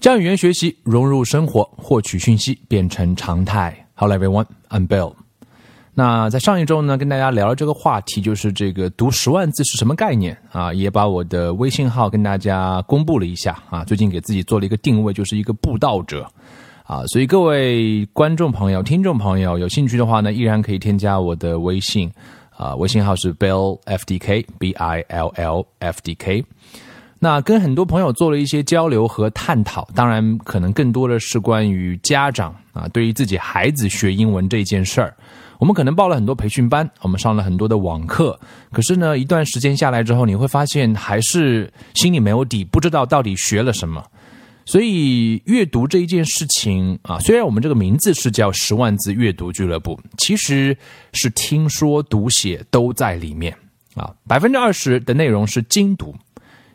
将语言学习融入生活，获取讯息变成常态。Hello everyone, I'm Bill。那在上一周呢，跟大家聊了这个话题，就是这个读十万字是什么概念啊？也把我的微信号跟大家公布了一下啊。最近给自己做了一个定位，就是一个布道者啊。所以各位观众朋友、听众朋友有兴趣的话呢，依然可以添加我的微信啊，微信号是 Bill F D K B I L L F D K。那跟很多朋友做了一些交流和探讨，当然可能更多的是关于家长啊，对于自己孩子学英文这件事儿，我们可能报了很多培训班，我们上了很多的网课，可是呢，一段时间下来之后，你会发现还是心里没有底，不知道到底学了什么。所以阅读这一件事情啊，虽然我们这个名字是叫十万字阅读俱乐部，其实是听说读写都在里面啊，百分之二十的内容是精读。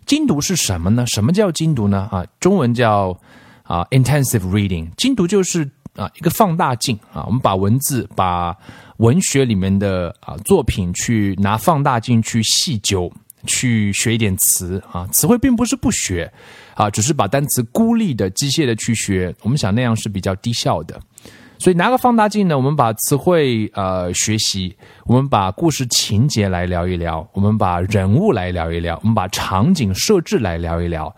精读是什么呢？什么叫精读呢？啊，中文叫啊 intensive reading。精读就是啊一个放大镜啊，我们把文字、把文学里面的啊作品去拿放大镜去细究，去学一点词啊。词汇并不是不学啊，只是把单词孤立的、机械的去学。我们想那样是比较低效的。所以拿个放大镜呢，我们把词汇呃学习，我们把故事情节来聊一聊，我们把人物来聊一聊，我们把场景设置来聊一聊，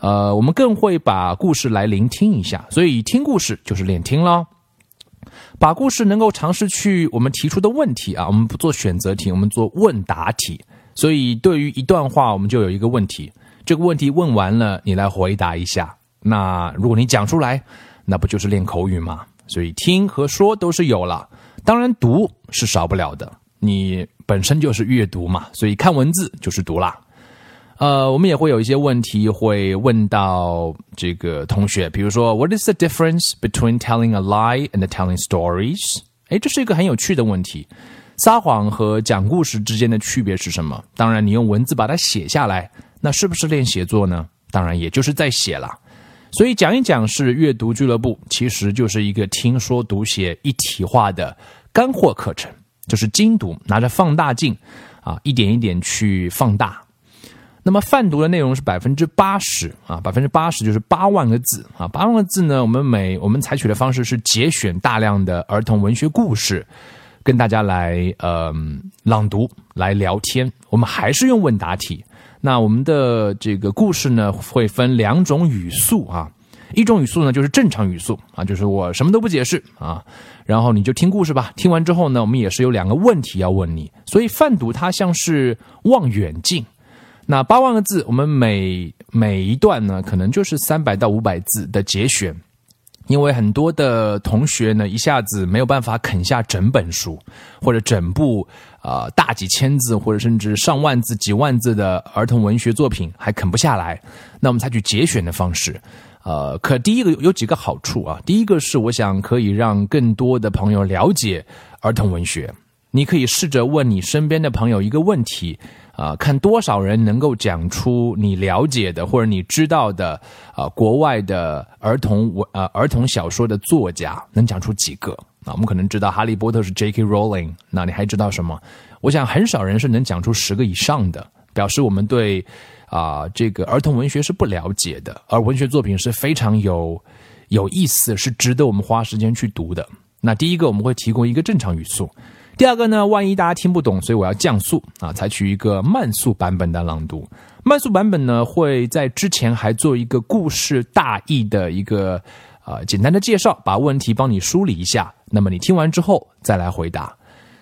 呃，我们更会把故事来聆听一下。所以听故事就是练听喽。把故事能够尝试去我们提出的问题啊，我们不做选择题，我们做问答题。所以对于一段话，我们就有一个问题，这个问题问完了，你来回答一下。那如果你讲出来，那不就是练口语吗？所以听和说都是有了，当然读是少不了的。你本身就是阅读嘛，所以看文字就是读啦。呃，我们也会有一些问题会问到这个同学，比如说，What is the difference between telling a lie and telling stories？哎，这是一个很有趣的问题。撒谎和讲故事之间的区别是什么？当然，你用文字把它写下来，那是不是练写作呢？当然，也就是在写了。所以讲一讲是阅读俱乐部，其实就是一个听说读写一体化的干货课程，就是精读，拿着放大镜，啊，一点一点去放大。那么泛读的内容是百分之八十啊，百分之八十就是八万个字啊，八万个字呢，我们每我们采取的方式是节选大量的儿童文学故事，跟大家来呃朗读来聊天，我们还是用问答题。那我们的这个故事呢，会分两种语速啊，一种语速呢就是正常语速啊，就是我什么都不解释啊，然后你就听故事吧。听完之后呢，我们也是有两个问题要问你，所以泛读它像是望远镜。那八万个字，我们每每一段呢，可能就是三百到五百字的节选。因为很多的同学呢，一下子没有办法啃下整本书，或者整部啊大几千字，或者甚至上万字、几万字的儿童文学作品还啃不下来。那我们采取节选的方式，呃，可第一个有几个好处啊。第一个是，我想可以让更多的朋友了解儿童文学。你可以试着问你身边的朋友一个问题。啊，看多少人能够讲出你了解的或者你知道的啊，国外的儿童文呃儿童小说的作家能讲出几个？啊，我们可能知道《哈利波特》是 J.K. Rowling，那你还知道什么？我想很少人是能讲出十个以上的，表示我们对啊这个儿童文学是不了解的，而文学作品是非常有有意思，是值得我们花时间去读的。那第一个我们会提供一个正常语速。第二个呢，万一大家听不懂，所以我要降速啊，采取一个慢速版本的朗读。慢速版本呢，会在之前还做一个故事大意的一个呃简单的介绍，把问题帮你梳理一下。那么你听完之后再来回答。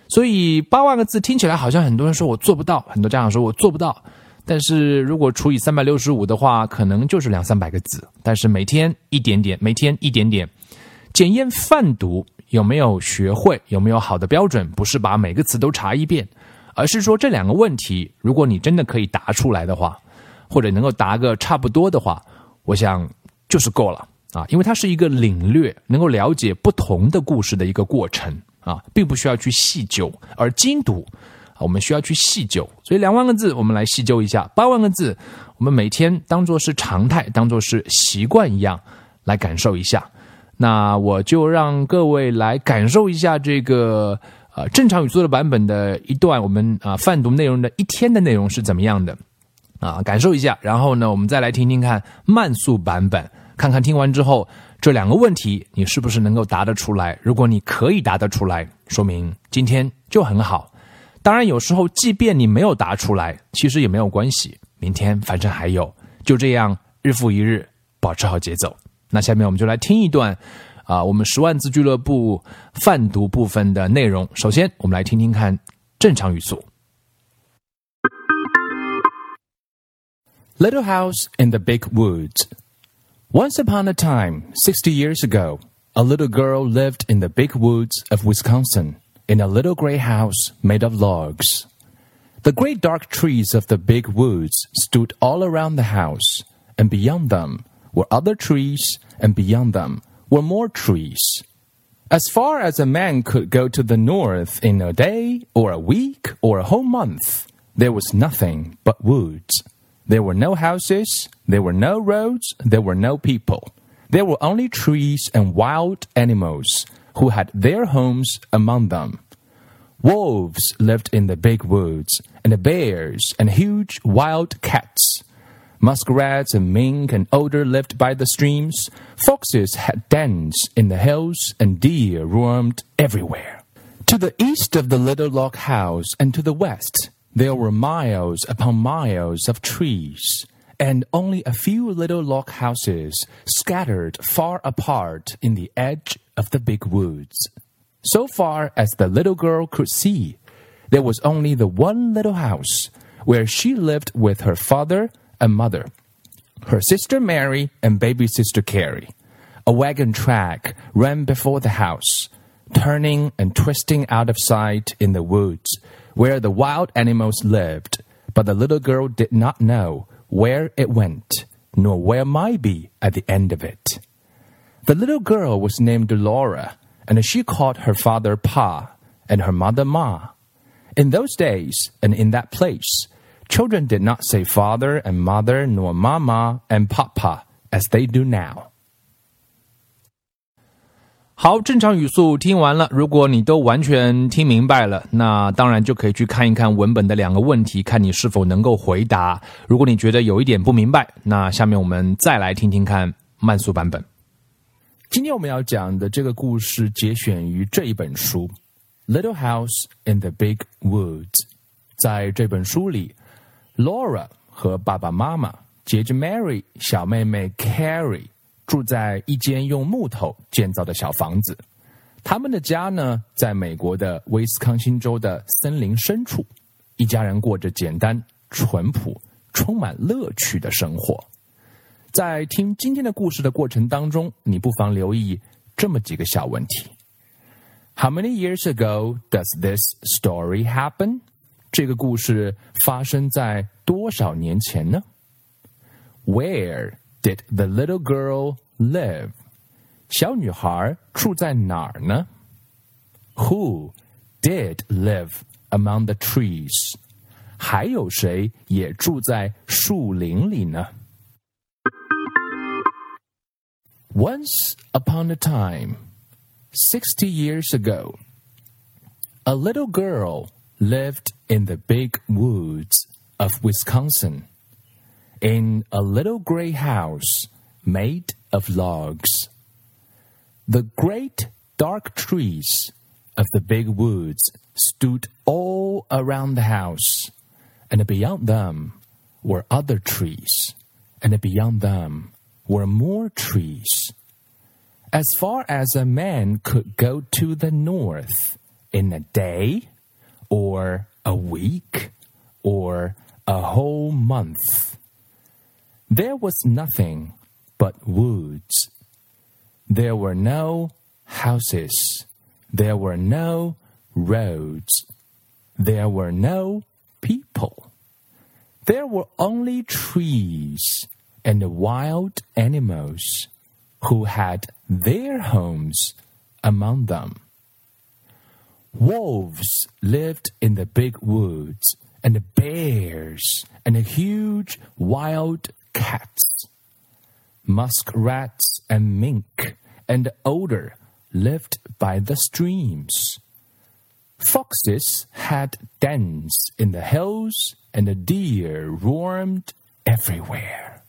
所以八万个字听起来好像很多人说我做不到，很多家长说我做不到。但是如果除以三百六十五的话，可能就是两三百个字。但是每天一点点，每天一点点，检验泛读。有没有学会？有没有好的标准？不是把每个词都查一遍，而是说这两个问题，如果你真的可以答出来的话，或者能够答个差不多的话，我想就是够了啊！因为它是一个领略，能够了解不同的故事的一个过程啊，并不需要去细究。而精读，我们需要去细究。所以两万个字，我们来细究一下；八万个字，我们每天当做是常态，当做是习惯一样来感受一下。那我就让各位来感受一下这个呃正常语速的版本的一段我们啊泛读内容的一天的内容是怎么样的。啊，感受一下。然后呢，我们再来听听看慢速版本，看看听完之后这两个问题你是不是能够答得出来。如果你可以答得出来，说明今天就很好。当然，有时候即便你没有答出来，其实也没有关系。明天反正还有，就这样日复一日，保持好节奏。那下面我们就来听一段。啊，我们十万字俱乐部泛读部分的内容。首先，我们来听听看正常语速。Little house in the big woods. Once upon a time, 60 years ago, a little girl lived in the big woods of Wisconsin in a little gray house made of logs. The great dark trees of the big woods stood all around the house, and beyond them were other trees, and beyond them were more trees. As far as a man could go to the north in a day, or a week, or a whole month, there was nothing but woods. There were no houses, there were no roads, there were no people. There were only trees and wild animals who had their homes among them. Wolves lived in the big woods, and bears and huge wild cats. Muskrats and mink and otter lived by the streams. Foxes had dens in the hills, and deer roamed everywhere. To the east of the little log house and to the west, there were miles upon miles of trees, and only a few little log houses scattered far apart in the edge of the big woods. So far as the little girl could see, there was only the one little house where she lived with her father and mother, her sister Mary and baby sister Carrie. A wagon track ran before the house, turning and twisting out of sight in the woods where the wild animals lived, but the little girl did not know where it went, nor where might be at the end of it. The little girl was named Laura, and she called her father Pa and her mother Ma. In those days and in that place, children did not say father and mother nor mama and papa as they do now. 好，正常语速听完了，如果你都完全听明白了，那当然就可以去看一看文本的两个问题，看你是否能够回答。如果你觉得有一点不明白，那下面我们再来听听看慢速版本。今天我们要讲的这个故事节选于这一本书《Little House in the Big Woods》。在这本书里 ，Laura 和爸爸妈妈、姐姐 Mary、小妹妹 Carrie 住在一间用木头建造的小房子。他们的家呢，在美国的威斯康星州的森林深处。一家人过着简单、淳朴、充满乐趣的生活。在听今天的故事的过程当中，你不妨留意这么几个小问题：How many years ago does this story happen？这个故事发生在多少年前呢？Where did the little girl live？小女孩住在哪儿呢？Who did live among the trees？还有谁也住在树林里呢？Once upon a time, sixty years ago, a little girl lived in the big woods of Wisconsin in a little gray house made of logs. The great dark trees of the big woods stood all around the house, and beyond them were other trees, and beyond them were more trees. As far as a man could go to the north in a day, or a week or a whole month. There was nothing but woods. There were no houses. There were no roads. There were no people. There were only trees and the wild animals who had their homes among them. Wolves lived in the big woods, and bears, and huge wild cats. Muskrats and mink and otter lived by the streams. Foxes had dens in the hills, and the deer roamed everywhere.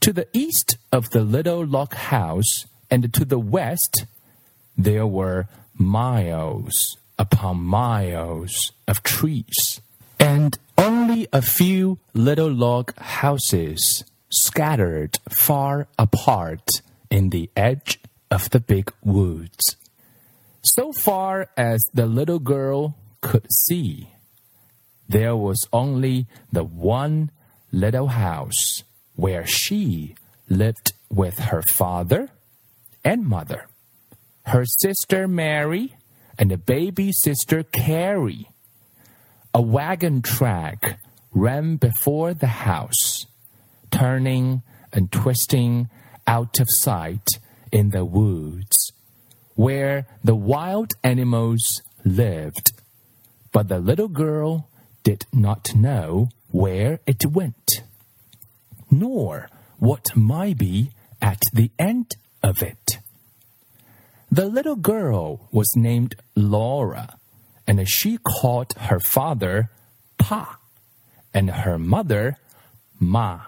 To the east of the little log house and to the west, there were miles upon miles of trees, and only a few little log houses scattered far apart in the edge of the big woods. So far as the little girl could see, there was only the one little house where she lived with her father and mother, her sister Mary, and a baby sister Carrie. A wagon track ran before the house, turning and twisting out of sight in the woods where the wild animals lived. But the little girl did not know where it went, nor what might be at the end of it. The little girl was named Laura, and she called her father Pa, and her mother Ma.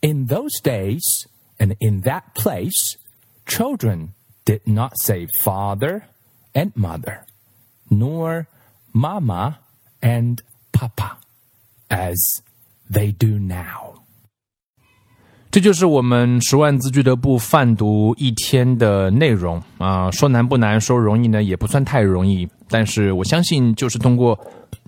In those days, and in that place, children did not say father and mother, nor mama and papa, as they do now. 这就是我们十万字俱乐部泛读一天的内容啊，说难不难，说容易呢也不算太容易。但是我相信，就是通过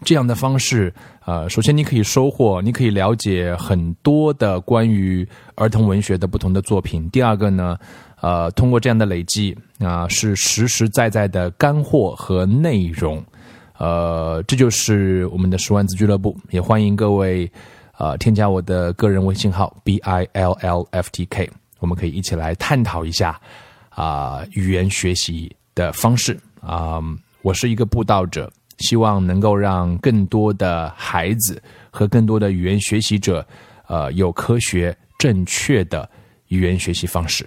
这样的方式，呃，首先你可以收获，你可以了解很多的关于儿童文学的不同的作品。第二个呢，呃，通过这样的累积啊，是实实在在的干货和内容。呃，这就是我们的十万字俱乐部，也欢迎各位。呃，添加我的个人微信号 b i l l f t k，我们可以一起来探讨一下啊语言学习的方式啊。我是一个布道者，希望能够让更多的孩子和更多的语言学习者，呃，有科学正确的语言学习方式。